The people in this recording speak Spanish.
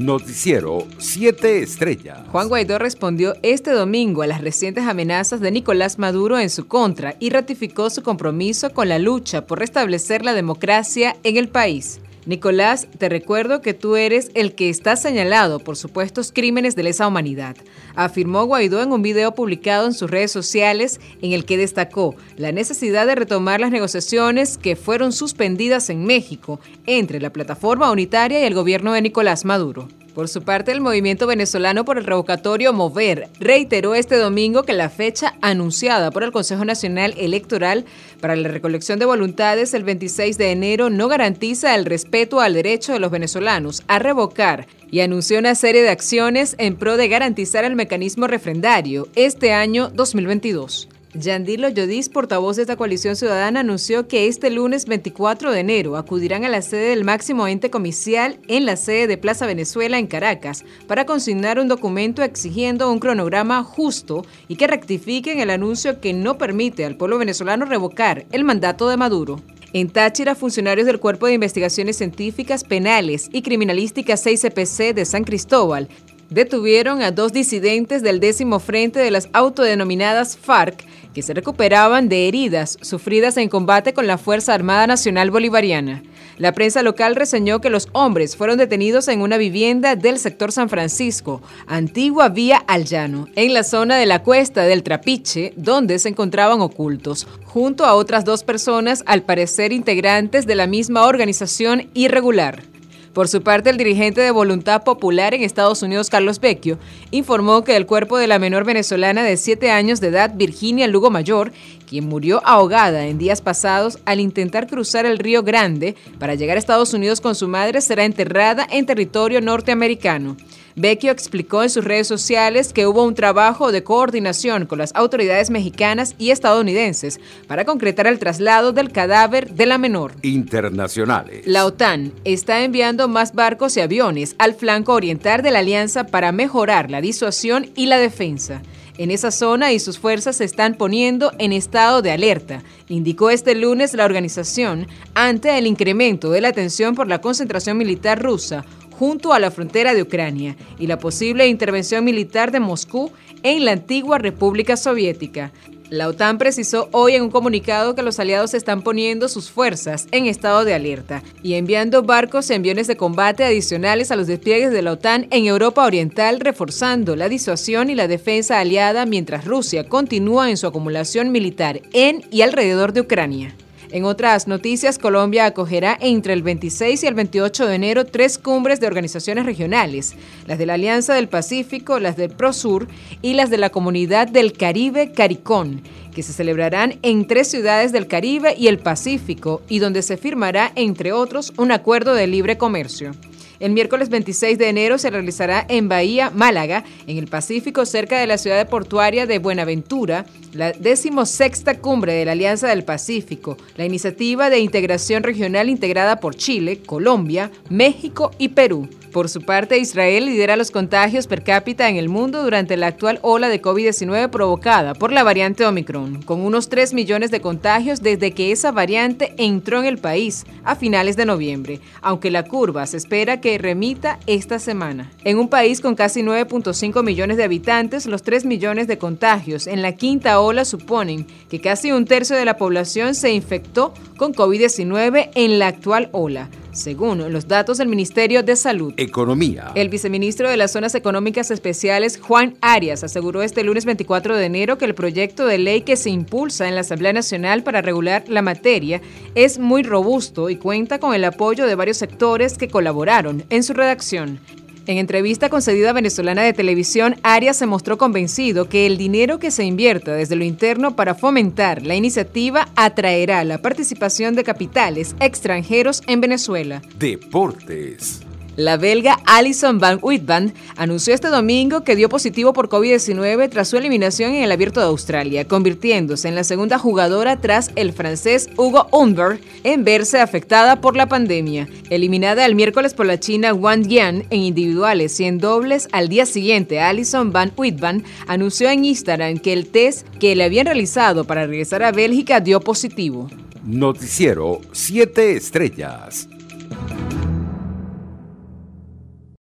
Noticiero 7 Estrellas. Juan Guaidó respondió este domingo a las recientes amenazas de Nicolás Maduro en su contra y ratificó su compromiso con la lucha por restablecer la democracia en el país. Nicolás, te recuerdo que tú eres el que está señalado por supuestos crímenes de lesa humanidad, afirmó Guaidó en un video publicado en sus redes sociales en el que destacó la necesidad de retomar las negociaciones que fueron suspendidas en México entre la plataforma unitaria y el gobierno de Nicolás Maduro. Por su parte, el movimiento venezolano por el revocatorio Mover reiteró este domingo que la fecha anunciada por el Consejo Nacional Electoral para la recolección de voluntades el 26 de enero no garantiza el respeto al derecho de los venezolanos a revocar y anunció una serie de acciones en pro de garantizar el mecanismo refrendario este año 2022. Yandilo Yodis, portavoz de esta coalición ciudadana, anunció que este lunes 24 de enero acudirán a la sede del máximo ente comicial en la sede de Plaza Venezuela en Caracas para consignar un documento exigiendo un cronograma justo y que rectifiquen el anuncio que no permite al pueblo venezolano revocar el mandato de Maduro. En Táchira, funcionarios del Cuerpo de Investigaciones Científicas Penales y Criminalísticas 6CPC de San Cristóbal detuvieron a dos disidentes del décimo frente de las autodenominadas FARC que se recuperaban de heridas sufridas en combate con la Fuerza Armada Nacional Bolivariana. La prensa local reseñó que los hombres fueron detenidos en una vivienda del sector San Francisco, antigua vía al llano, en la zona de la cuesta del Trapiche, donde se encontraban ocultos, junto a otras dos personas, al parecer integrantes de la misma organización irregular. Por su parte, el dirigente de Voluntad Popular en Estados Unidos, Carlos Vecchio, informó que el cuerpo de la menor venezolana de 7 años de edad, Virginia Lugo Mayor, quien murió ahogada en días pasados al intentar cruzar el Río Grande para llegar a Estados Unidos con su madre, será enterrada en territorio norteamericano. Vecchio explicó en sus redes sociales que hubo un trabajo de coordinación con las autoridades mexicanas y estadounidenses para concretar el traslado del cadáver de la menor. Internacionales. La OTAN está enviando más barcos y aviones al flanco oriental de la alianza para mejorar la disuasión y la defensa en esa zona y sus fuerzas se están poniendo en estado de alerta, indicó este lunes la organización ante el incremento de la tensión por la concentración militar rusa junto a la frontera de Ucrania y la posible intervención militar de Moscú en la antigua República Soviética. La OTAN precisó hoy en un comunicado que los aliados están poniendo sus fuerzas en estado de alerta y enviando barcos y aviones de combate adicionales a los despliegues de la OTAN en Europa Oriental, reforzando la disuasión y la defensa aliada mientras Rusia continúa en su acumulación militar en y alrededor de Ucrania. En otras noticias, Colombia acogerá entre el 26 y el 28 de enero tres cumbres de organizaciones regionales, las de la Alianza del Pacífico, las del ProSur y las de la Comunidad del Caribe Caricón, que se celebrarán en tres ciudades del Caribe y el Pacífico y donde se firmará, entre otros, un acuerdo de libre comercio. El miércoles 26 de enero se realizará en Bahía, Málaga, en el Pacífico, cerca de la ciudad portuaria de Buenaventura, la decimosexta cumbre de la Alianza del Pacífico, la iniciativa de integración regional integrada por Chile, Colombia, México y Perú. Por su parte, Israel lidera los contagios per cápita en el mundo durante la actual ola de COVID-19 provocada por la variante Omicron, con unos 3 millones de contagios desde que esa variante entró en el país a finales de noviembre, aunque la curva se espera que remita esta semana. En un país con casi 9.5 millones de habitantes, los 3 millones de contagios en la quinta ola suponen que casi un tercio de la población se infectó con COVID-19 en la actual ola según los datos del Ministerio de Salud. Economía. El viceministro de las Zonas Económicas Especiales, Juan Arias, aseguró este lunes 24 de enero que el proyecto de ley que se impulsa en la Asamblea Nacional para regular la materia es muy robusto y cuenta con el apoyo de varios sectores que colaboraron en su redacción. En entrevista concedida a Venezolana de Televisión, Arias se mostró convencido que el dinero que se invierta desde lo interno para fomentar la iniciativa atraerá la participación de capitales extranjeros en Venezuela. Deportes. La belga Alison Van Uitband anunció este domingo que dio positivo por COVID-19 tras su eliminación en el Abierto de Australia, convirtiéndose en la segunda jugadora tras el francés Hugo Humbert en verse afectada por la pandemia. Eliminada el miércoles por la china Wang Yan en individuales y en dobles, al día siguiente Alison Van Uitband anunció en Instagram que el test que le habían realizado para regresar a Bélgica dio positivo. Noticiero 7 Estrellas.